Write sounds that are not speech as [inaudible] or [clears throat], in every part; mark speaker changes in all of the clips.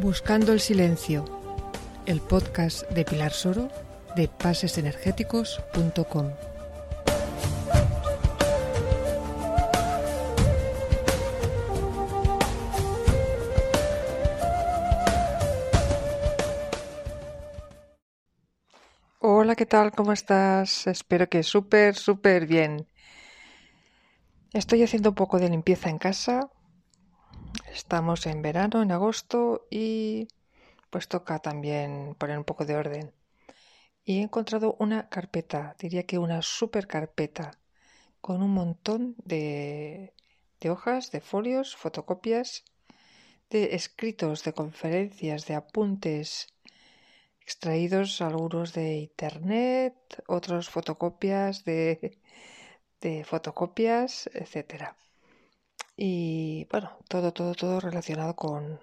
Speaker 1: Buscando el Silencio, el podcast de Pilar Soro de pasesenergéticos.com. Hola, ¿qué tal? ¿Cómo estás? Espero que súper, súper bien. Estoy haciendo un poco de limpieza en casa Estamos en verano, en agosto, y pues toca también poner un poco de orden. Y he encontrado una carpeta, diría que una super carpeta, con un montón de, de hojas, de folios, fotocopias, de escritos, de conferencias, de apuntes, extraídos algunos de internet, otros fotocopias de, de fotocopias, etcétera. Y bueno, todo, todo, todo relacionado con,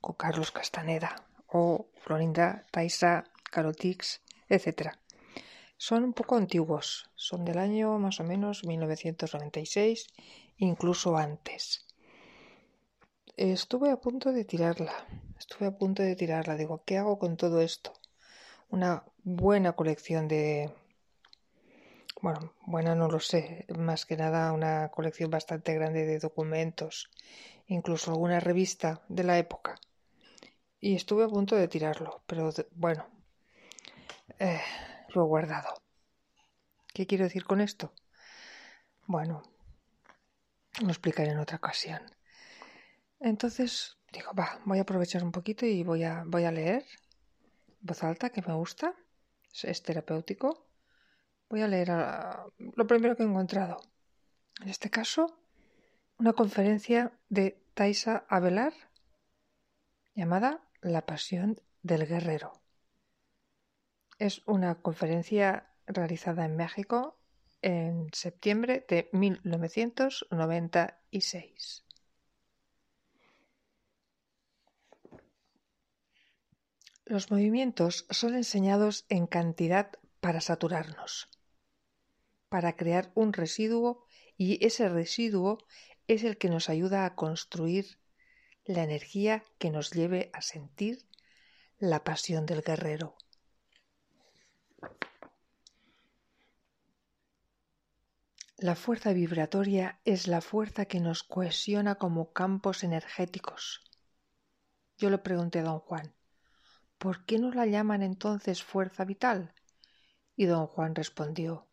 Speaker 1: con Carlos Castaneda o Florinda Taisa, Carotix, etc. Son un poco antiguos, son del año más o menos 1996, incluso antes. Estuve a punto de tirarla, estuve a punto de tirarla. Digo, ¿qué hago con todo esto? Una buena colección de, bueno, buena no lo sé, más que nada una colección bastante grande de documentos, incluso alguna revista de la época. Y estuve a punto de tirarlo, pero bueno, eh, lo he guardado. ¿Qué quiero decir con esto? Bueno, lo explicaré en otra ocasión. Entonces, digo, va, voy a aprovechar un poquito y voy a, voy a leer voz alta, que me gusta, es terapéutico Voy a leer lo primero que he encontrado. En este caso, una conferencia de Taisa Avelar llamada La Pasión del Guerrero. Es una conferencia realizada en México en septiembre de 1996. Los movimientos son enseñados en cantidad para saturarnos para crear un residuo y ese residuo es el que nos ayuda a construir la energía que nos lleve a sentir la pasión del guerrero. La fuerza vibratoria es la fuerza que nos cohesiona como campos energéticos. Yo le pregunté a don Juan, ¿por qué no la llaman entonces fuerza vital? Y don Juan respondió,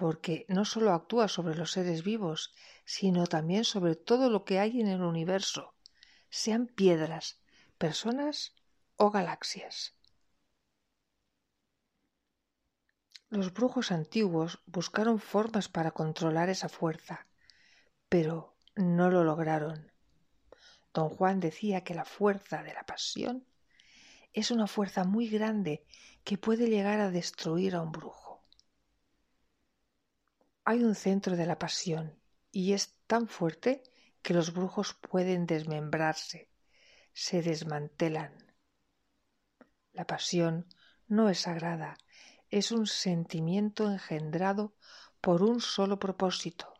Speaker 1: porque no sólo actúa sobre los seres vivos, sino también sobre todo lo que hay en el universo, sean piedras, personas o galaxias. Los brujos antiguos buscaron formas para controlar esa fuerza, pero no lo lograron. Don Juan decía que la fuerza de la pasión es una fuerza muy grande que puede llegar a destruir a un brujo. Hay un centro de la pasión y es tan fuerte que los brujos pueden desmembrarse, se desmantelan. La pasión no es sagrada, es un sentimiento engendrado por un solo propósito.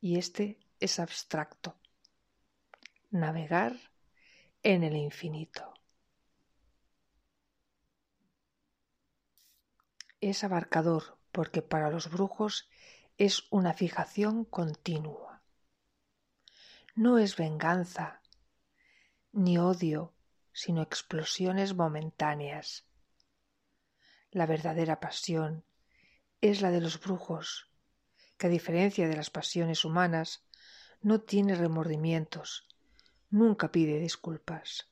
Speaker 1: Y este es abstracto. Navegar en el infinito. Es abarcador, porque para los brujos es una fijación continua. No es venganza, ni odio, sino explosiones momentáneas. La verdadera pasión es la de los brujos, que a diferencia de las pasiones humanas, no tiene remordimientos, nunca pide disculpas.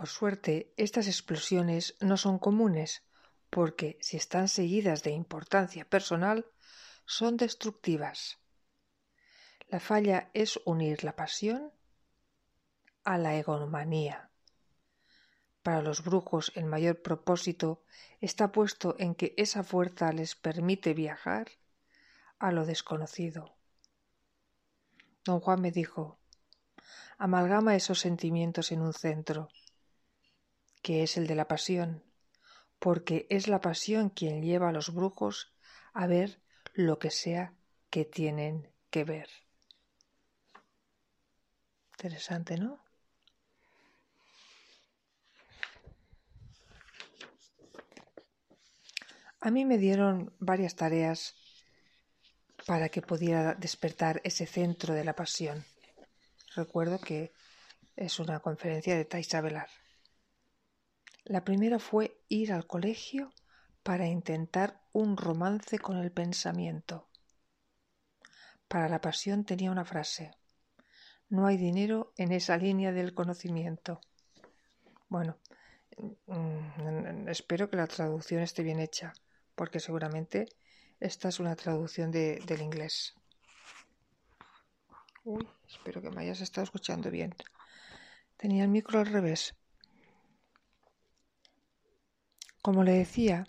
Speaker 1: Por suerte, estas explosiones no son comunes, porque si están seguidas de importancia personal, son destructivas. La falla es unir la pasión a la egomanía. Para los brujos el mayor propósito está puesto en que esa fuerza les permite viajar a lo desconocido. Don Juan me dijo amalgama esos sentimientos en un centro que es el de la pasión, porque es la pasión quien lleva a los brujos a ver lo que sea que tienen que ver. Interesante, ¿no? A mí me dieron varias tareas para que pudiera despertar ese centro de la pasión. Recuerdo que es una conferencia de Taisa Velar. La primera fue ir al colegio para intentar un romance con el pensamiento. Para la pasión tenía una frase. No hay dinero en esa línea del conocimiento. Bueno, mm, espero que la traducción esté bien hecha, porque seguramente esta es una traducción de, del inglés. Uy, espero que me hayas estado escuchando bien. Tenía el micro al revés. Como le decía,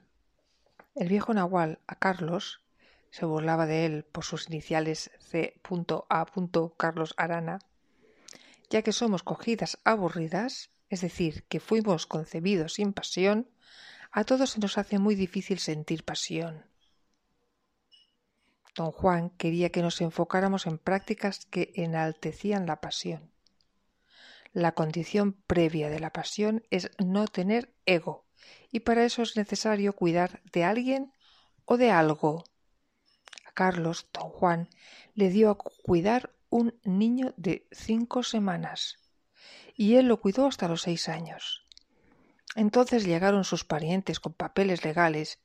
Speaker 1: el viejo Nahual a Carlos se burlaba de él por sus iniciales C.A. Carlos Arana, ya que somos cogidas aburridas, es decir, que fuimos concebidos sin pasión, a todos se nos hace muy difícil sentir pasión. Don Juan quería que nos enfocáramos en prácticas que enaltecían la pasión. La condición previa de la pasión es no tener ego, y para eso es necesario cuidar de alguien o de algo. A Carlos, don Juan, le dio a cuidar un niño de cinco semanas, y él lo cuidó hasta los seis años. Entonces llegaron sus parientes con papeles legales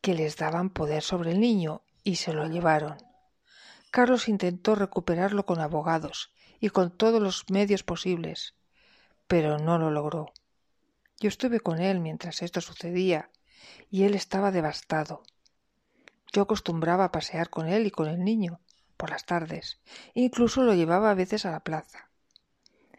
Speaker 1: que les daban poder sobre el niño y se lo llevaron. Carlos intentó recuperarlo con abogados y con todos los medios posibles, pero no lo logró. Yo estuve con él mientras esto sucedía y él estaba devastado. Yo acostumbraba a pasear con él y con el niño por las tardes, incluso lo llevaba a veces a la plaza.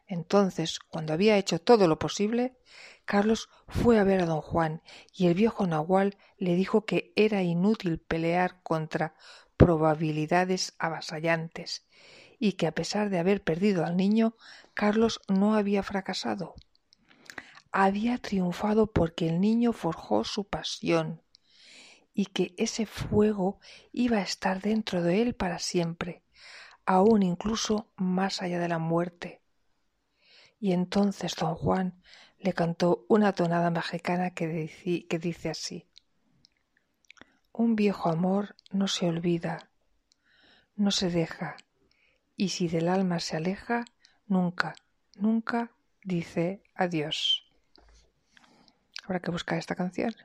Speaker 1: Entonces, cuando había hecho todo lo posible, Carlos fue a ver a don Juan y el viejo Nahual le dijo que era inútil pelear contra probabilidades avasallantes y que a pesar de haber perdido al niño, Carlos no había fracasado. Había triunfado porque el niño forjó su pasión y que ese fuego iba a estar dentro de él para siempre, aún incluso más allá de la muerte y entonces don Juan le cantó una tonada mexicana que, dice así Un viejo amor no se olvida, no se deja, y si del alma se aleja, nunca, nunca dice adiós. Habrá que buscar esta canción.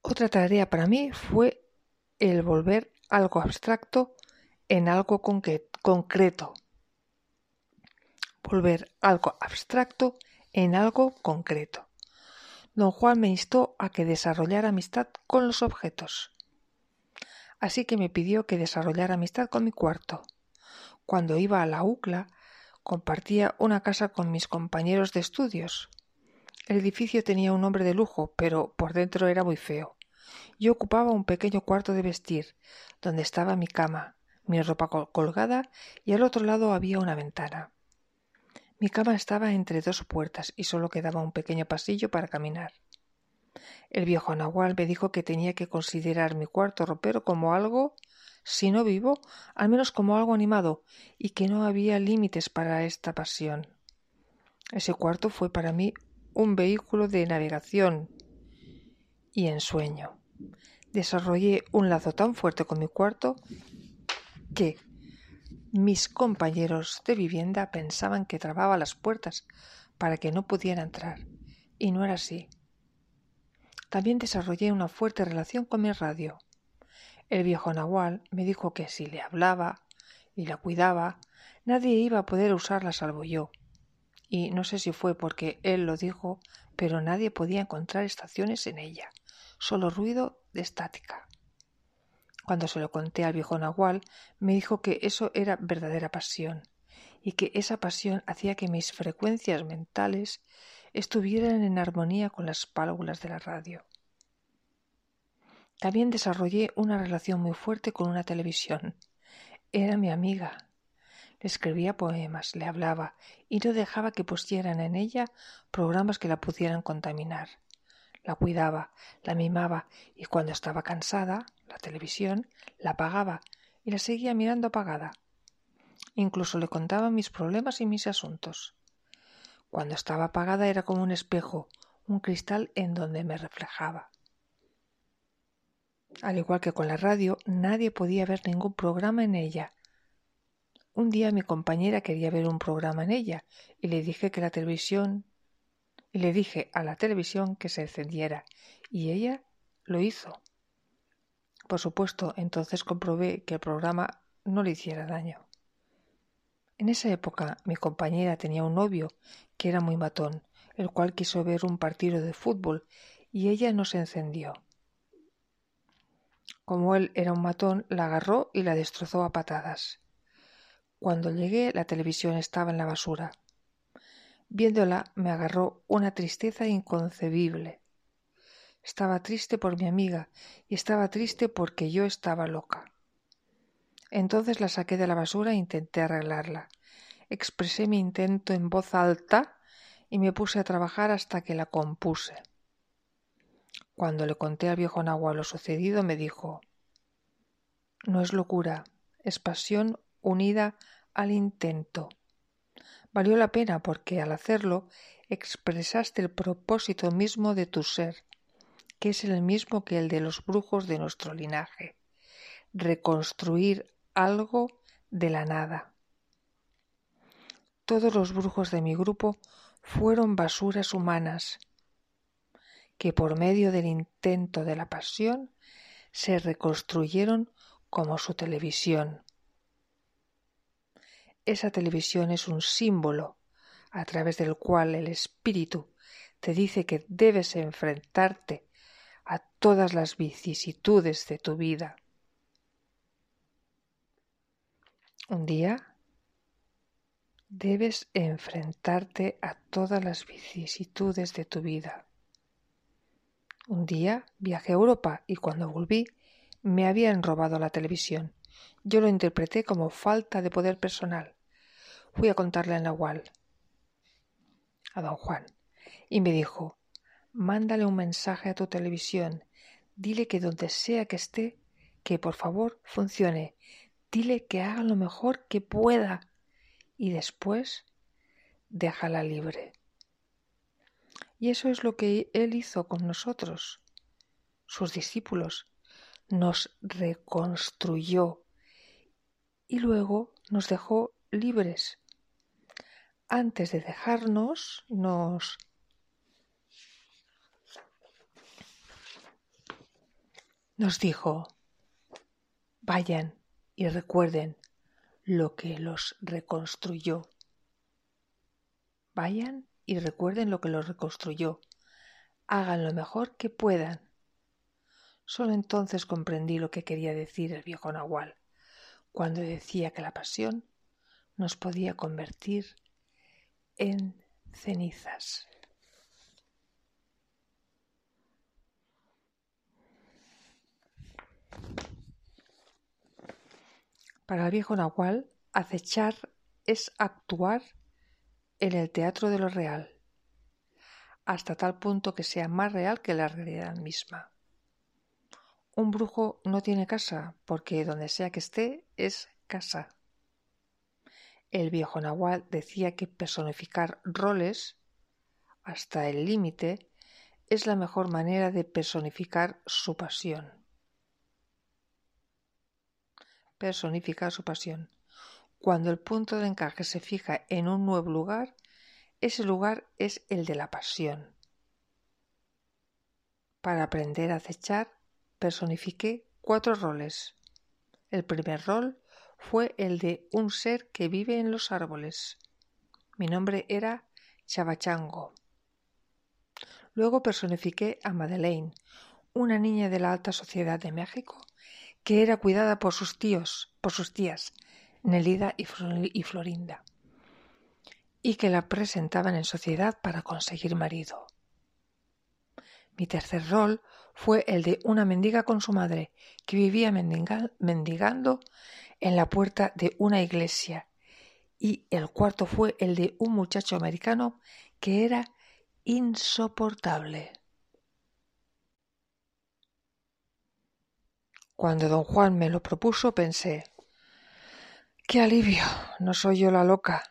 Speaker 1: Otra tarea para mí fue el volver algo abstracto en algo concreto. Volver algo abstracto en algo concreto. Don Juan me instó a que desarrollara amistad con los objetos. Así que me pidió que desarrollara amistad con mi cuarto. Cuando iba a la UCLA, compartía una casa con mis compañeros de estudios. El edificio tenía un nombre de lujo, pero por dentro era muy feo. Yo ocupaba un pequeño cuarto de vestir, donde estaba mi cama, mi ropa colgada y al otro lado había una ventana. Mi cama estaba entre dos puertas y solo quedaba un pequeño pasillo para caminar. El viejo Nahual me dijo que tenía que considerar mi cuarto ropero como algo, si no vivo, al menos como algo animado, y que no había límites para esta pasión. Ese cuarto fue para mí un vehículo de navegación y ensueño. Desarrollé un lazo tan fuerte con mi cuarto que mis compañeros de vivienda pensaban que trababa las puertas para que no pudiera entrar, y no era así. También desarrollé una fuerte relación con mi radio. El viejo Nahual me dijo que si le hablaba y la cuidaba, nadie iba a poder usarla salvo yo. Y no sé si fue porque él lo dijo, pero nadie podía encontrar estaciones en ella, solo ruido de estática. Cuando se lo conté al viejo Nahual, me dijo que eso era verdadera pasión, y que esa pasión hacía que mis frecuencias mentales estuvieran en armonía con las válvulas de la radio. También desarrollé una relación muy fuerte con una televisión. Era mi amiga. Le escribía poemas, le hablaba y no dejaba que pusieran en ella programas que la pudieran contaminar. La cuidaba, la mimaba y cuando estaba cansada la televisión, la apagaba y la seguía mirando apagada. Incluso le contaba mis problemas y mis asuntos. Cuando estaba apagada era como un espejo, un cristal en donde me reflejaba. Al igual que con la radio, nadie podía ver ningún programa en ella. Un día mi compañera quería ver un programa en ella y le dije que la televisión y le dije a la televisión que se encendiera y ella lo hizo. Por supuesto, entonces comprobé que el programa no le hiciera daño. En esa época mi compañera tenía un novio que era muy matón, el cual quiso ver un partido de fútbol y ella no se encendió. Como él era un matón, la agarró y la destrozó a patadas. Cuando llegué la televisión estaba en la basura. Viéndola me agarró una tristeza inconcebible. Estaba triste por mi amiga y estaba triste porque yo estaba loca. Entonces la saqué de la basura e intenté arreglarla. Expresé mi intento en voz alta y me puse a trabajar hasta que la compuse. Cuando le conté al viejo Nahua lo sucedido, me dijo No es locura, es pasión unida al intento. Valió la pena porque al hacerlo expresaste el propósito mismo de tu ser, que es el mismo que el de los brujos de nuestro linaje, reconstruir algo de la nada. Todos los brujos de mi grupo fueron basuras humanas, que por medio del intento de la pasión se reconstruyeron como su televisión. Esa televisión es un símbolo a través del cual el espíritu te dice que debes enfrentarte a todas las vicisitudes de tu vida. Un día debes enfrentarte a todas las vicisitudes de tu vida. Un día viajé a Europa y cuando volví me habían robado la televisión. Yo lo interpreté como falta de poder personal. Fui a contarle a Nahual, a don Juan, y me dijo mándale un mensaje a tu televisión, dile que donde sea que esté, que por favor funcione, dile que haga lo mejor que pueda y después déjala libre. Y eso es lo que Él hizo con nosotros, sus discípulos. Nos reconstruyó y luego nos dejó libres. Antes de dejarnos, nos nos dijo, vayan y recuerden lo que los reconstruyó. Vayan y recuerden lo que los reconstruyó. Hagan lo mejor que puedan. Solo entonces comprendí lo que quería decir el viejo Nahual, cuando decía que la pasión nos podía convertir en cenizas. Para el viejo Nahual, acechar es actuar en el teatro de lo real, hasta tal punto que sea más real que la realidad misma. Un brujo no tiene casa, porque donde sea que esté es casa. El viejo Nahual decía que personificar roles hasta el límite es la mejor manera de personificar su pasión personificar su pasión. Cuando el punto de encaje se fija en un nuevo lugar, ese lugar es el de la pasión. Para aprender a acechar, personifiqué cuatro roles. El primer rol fue el de un ser que vive en los árboles. Mi nombre era Chabachango. Luego personifiqué a Madeleine, una niña de la alta sociedad de México que era cuidada por sus tíos, por sus tías, Nelida y Florinda, y que la presentaban en sociedad para conseguir marido. Mi tercer rol fue el de una mendiga con su madre, que vivía mendigando en la puerta de una iglesia, y el cuarto fue el de un muchacho americano que era insoportable. Cuando don Juan me lo propuso pensé, ¡Qué alivio! No soy yo la loca.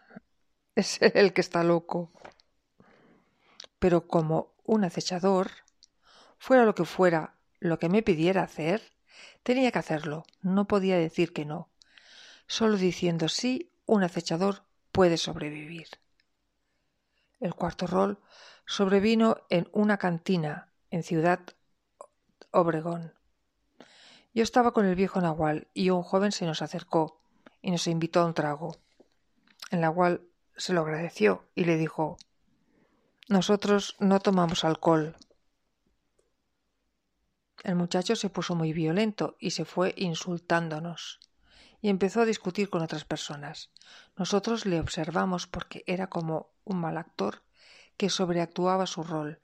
Speaker 1: Es él [laughs] el que está loco. Pero como un acechador, fuera lo que fuera lo que me pidiera hacer, tenía que hacerlo. No podía decir que no. Solo diciendo sí, un acechador puede sobrevivir. El cuarto rol sobrevino en una cantina en Ciudad Obregón. Yo estaba con el viejo Nahual y un joven se nos acercó y nos invitó a un trago. El Nahual se lo agradeció y le dijo Nosotros no tomamos alcohol. El muchacho se puso muy violento y se fue insultándonos y empezó a discutir con otras personas. Nosotros le observamos porque era como un mal actor que sobreactuaba su rol.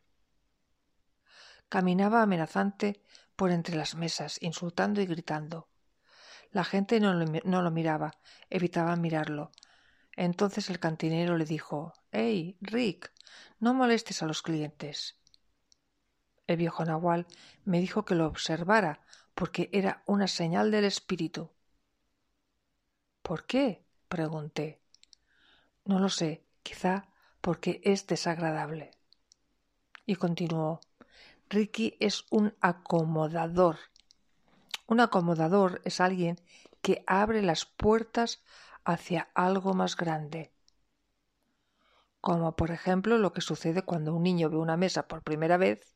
Speaker 1: Caminaba amenazante por entre las mesas, insultando y gritando. La gente no lo, miraba, evitaba mirarlo. Entonces el cantinero le dijo Hey, Rick, no molestes a los clientes. El viejo Nahual me dijo que lo observara porque era una señal del espíritu. ¿Por qué? pregunté. No lo sé, quizá porque es desagradable. Y continuó Ricky es un acomodador. Un acomodador es alguien que abre las puertas hacia algo más grande. Como por ejemplo lo que sucede cuando un niño ve una mesa por primera vez.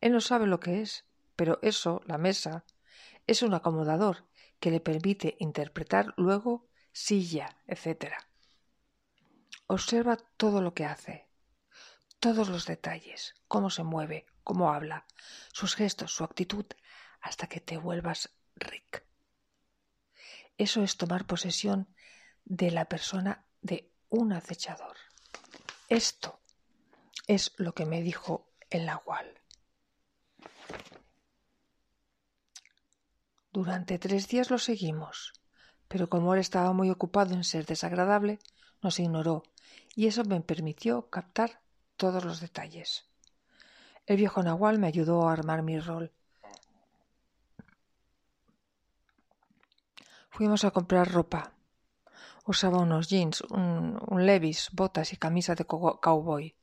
Speaker 1: Él no sabe lo que es, pero eso, la mesa, es un acomodador que le permite interpretar luego silla, etc. Observa todo lo que hace, todos los detalles, cómo se mueve, cómo habla, sus gestos, su actitud, hasta que te vuelvas Rick. Eso es tomar posesión de la persona de un acechador. Esto es lo que me dijo el Nahual. Durante tres días lo seguimos, pero como él estaba muy ocupado en ser desagradable, nos ignoró, y eso me permitió captar todos los detalles. El viejo Nahual me ayudó a armar mi rol. Fuimos a comprar ropa. Usaba unos jeans, un, un levis, botas y camisa de cowboy.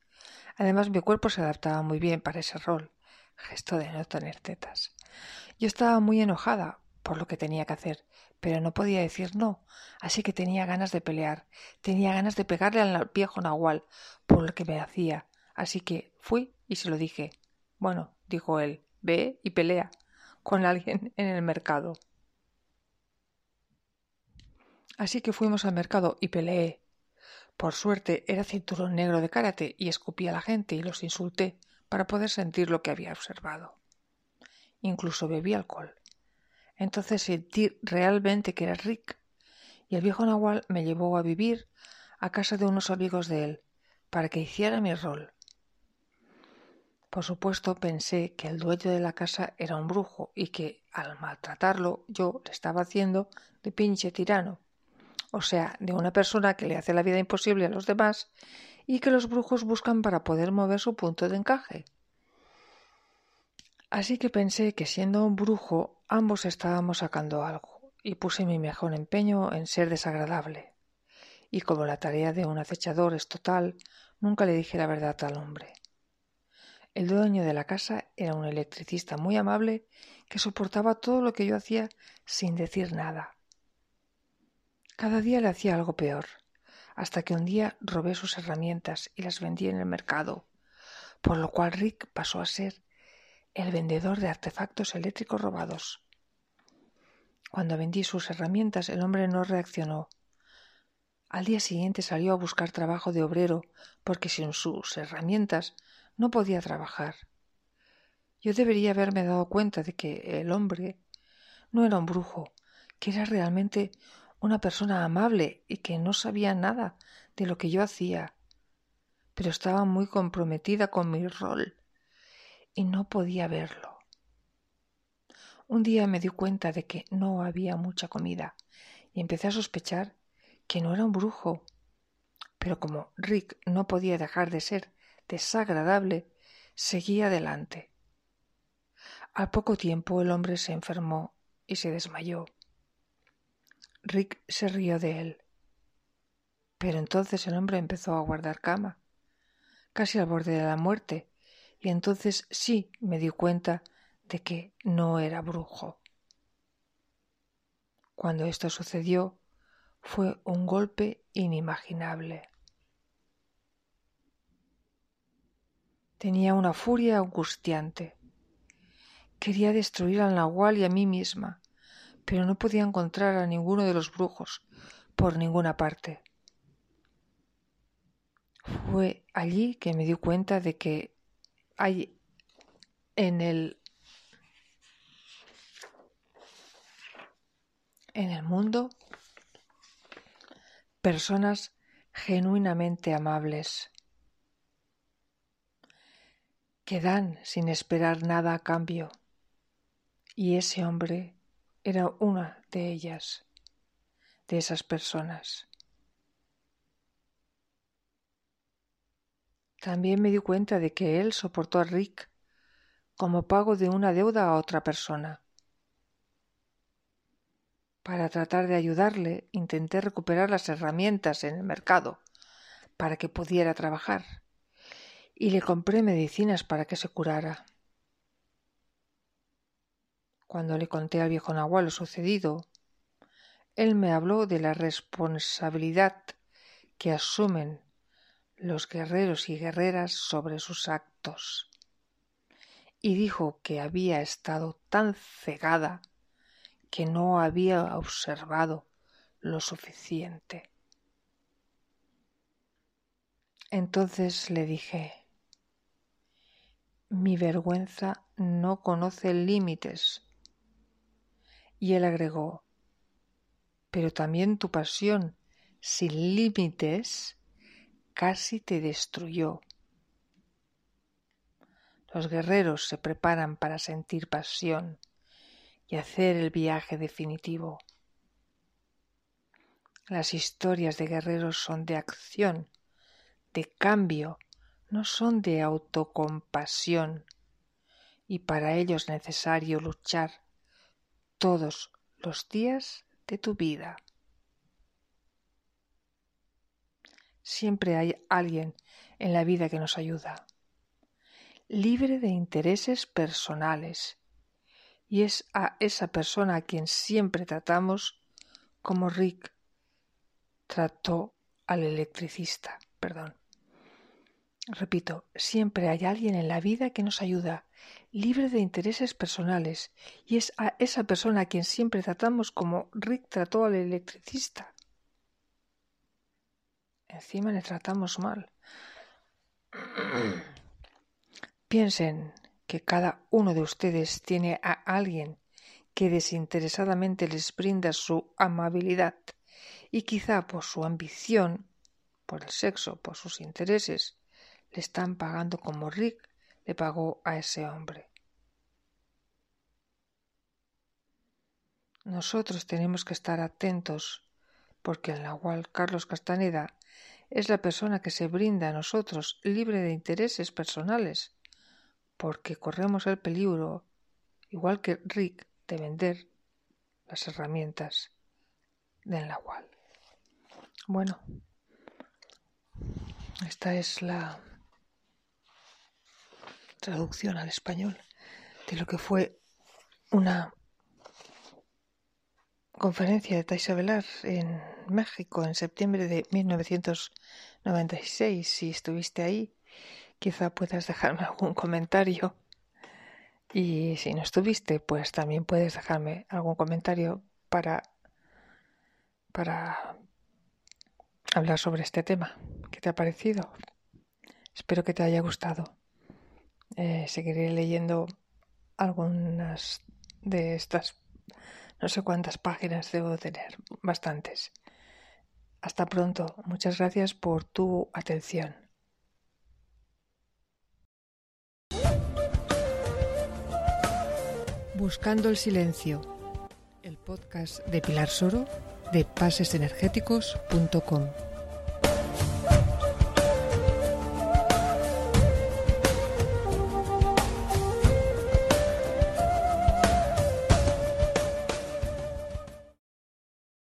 Speaker 1: Además, mi cuerpo se adaptaba muy bien para ese rol. Gesto de no tener tetas. Yo estaba muy enojada por lo que tenía que hacer, pero no podía decir no, así que tenía ganas de pelear, tenía ganas de pegarle al viejo Nahual por lo que me hacía, así que fui y se lo dije. Bueno, dijo él, ve y pelea con alguien en el mercado. Así que fuimos al mercado y peleé. Por suerte era cinturón negro de karate y escupí a la gente y los insulté para poder sentir lo que había observado. Incluso bebí alcohol. Entonces sentí realmente que era Rick, y el viejo Nahual me llevó a vivir a casa de unos amigos de él, para que hiciera mi rol. Por supuesto pensé que el dueño de la casa era un brujo y que al maltratarlo yo le estaba haciendo de pinche tirano, o sea, de una persona que le hace la vida imposible a los demás y que los brujos buscan para poder mover su punto de encaje. Así que pensé que siendo un brujo ambos estábamos sacando algo, y puse mi mejor empeño en ser desagradable. Y como la tarea de un acechador es total, nunca le dije la verdad al hombre. El dueño de la casa era un electricista muy amable que soportaba todo lo que yo hacía sin decir nada. Cada día le hacía algo peor, hasta que un día robé sus herramientas y las vendí en el mercado, por lo cual Rick pasó a ser el vendedor de artefactos eléctricos robados. Cuando vendí sus herramientas, el hombre no reaccionó. Al día siguiente salió a buscar trabajo de obrero, porque sin sus herramientas no podía trabajar. Yo debería haberme dado cuenta de que el hombre no era un brujo, que era realmente una persona amable y que no sabía nada de lo que yo hacía, pero estaba muy comprometida con mi rol y no podía verlo. Un día me di cuenta de que no había mucha comida y empecé a sospechar que no era un brujo. Pero como Rick no podía dejar de ser desagradable, seguí adelante. Al poco tiempo el hombre se enfermó y se desmayó. Rick se rió de él. Pero entonces el hombre empezó a guardar cama, casi al borde de la muerte, y entonces sí me di cuenta de que no era brujo. Cuando esto sucedió, fue un golpe inimaginable. Tenía una furia angustiante. Quería destruir al Nahual y a mí misma, pero no podía encontrar a ninguno de los brujos por ninguna parte. Fue allí que me di cuenta de que hay en el en el mundo personas genuinamente amables que dan sin esperar nada a cambio. Y ese hombre era una de ellas, de esas personas. También me di cuenta de que él soportó a Rick como pago de una deuda a otra persona. Para tratar de ayudarle, intenté recuperar las herramientas en el mercado para que pudiera trabajar y le compré medicinas para que se curara. Cuando le conté al viejo Nahual lo sucedido, él me habló de la responsabilidad que asumen los guerreros y guerreras sobre sus actos, y dijo que había estado tan cegada que no había observado lo suficiente. Entonces le dije mi vergüenza no conoce límites. Y él agregó, pero también tu pasión sin límites casi te destruyó. Los guerreros se preparan para sentir pasión y hacer el viaje definitivo. Las historias de guerreros son de acción, de cambio no son de autocompasión y para ello es necesario luchar todos los días de tu vida. Siempre hay alguien en la vida que nos ayuda, libre de intereses personales, y es a esa persona a quien siempre tratamos como Rick trató al electricista. Perdón. Repito, siempre hay alguien en la vida que nos ayuda, libre de intereses personales, y es a esa persona a quien siempre tratamos como Rick trató al electricista. Encima le tratamos mal. [clears throat] Piensen que cada uno de ustedes tiene a alguien que desinteresadamente les brinda su amabilidad y quizá por su ambición, por el sexo, por sus intereses, le están pagando como Rick le pagó a ese hombre. Nosotros tenemos que estar atentos porque el Nahual Carlos Castaneda es la persona que se brinda a nosotros libre de intereses personales, porque corremos el peligro, igual que Rick, de vender las herramientas del Nahual. Bueno, esta es la traducción al español de lo que fue una conferencia de Taisa Velar en México en septiembre de 1996. Si estuviste ahí, quizá puedas dejarme algún comentario. Y si no estuviste, pues también puedes dejarme algún comentario para, para hablar sobre este tema. ¿Qué te ha parecido? Espero que te haya gustado. Eh, seguiré leyendo algunas de estas, no sé cuántas páginas debo tener, bastantes. Hasta pronto. Muchas gracias por tu atención. Buscando el silencio. El podcast de Pilar Soro de pasesenergéticos.com.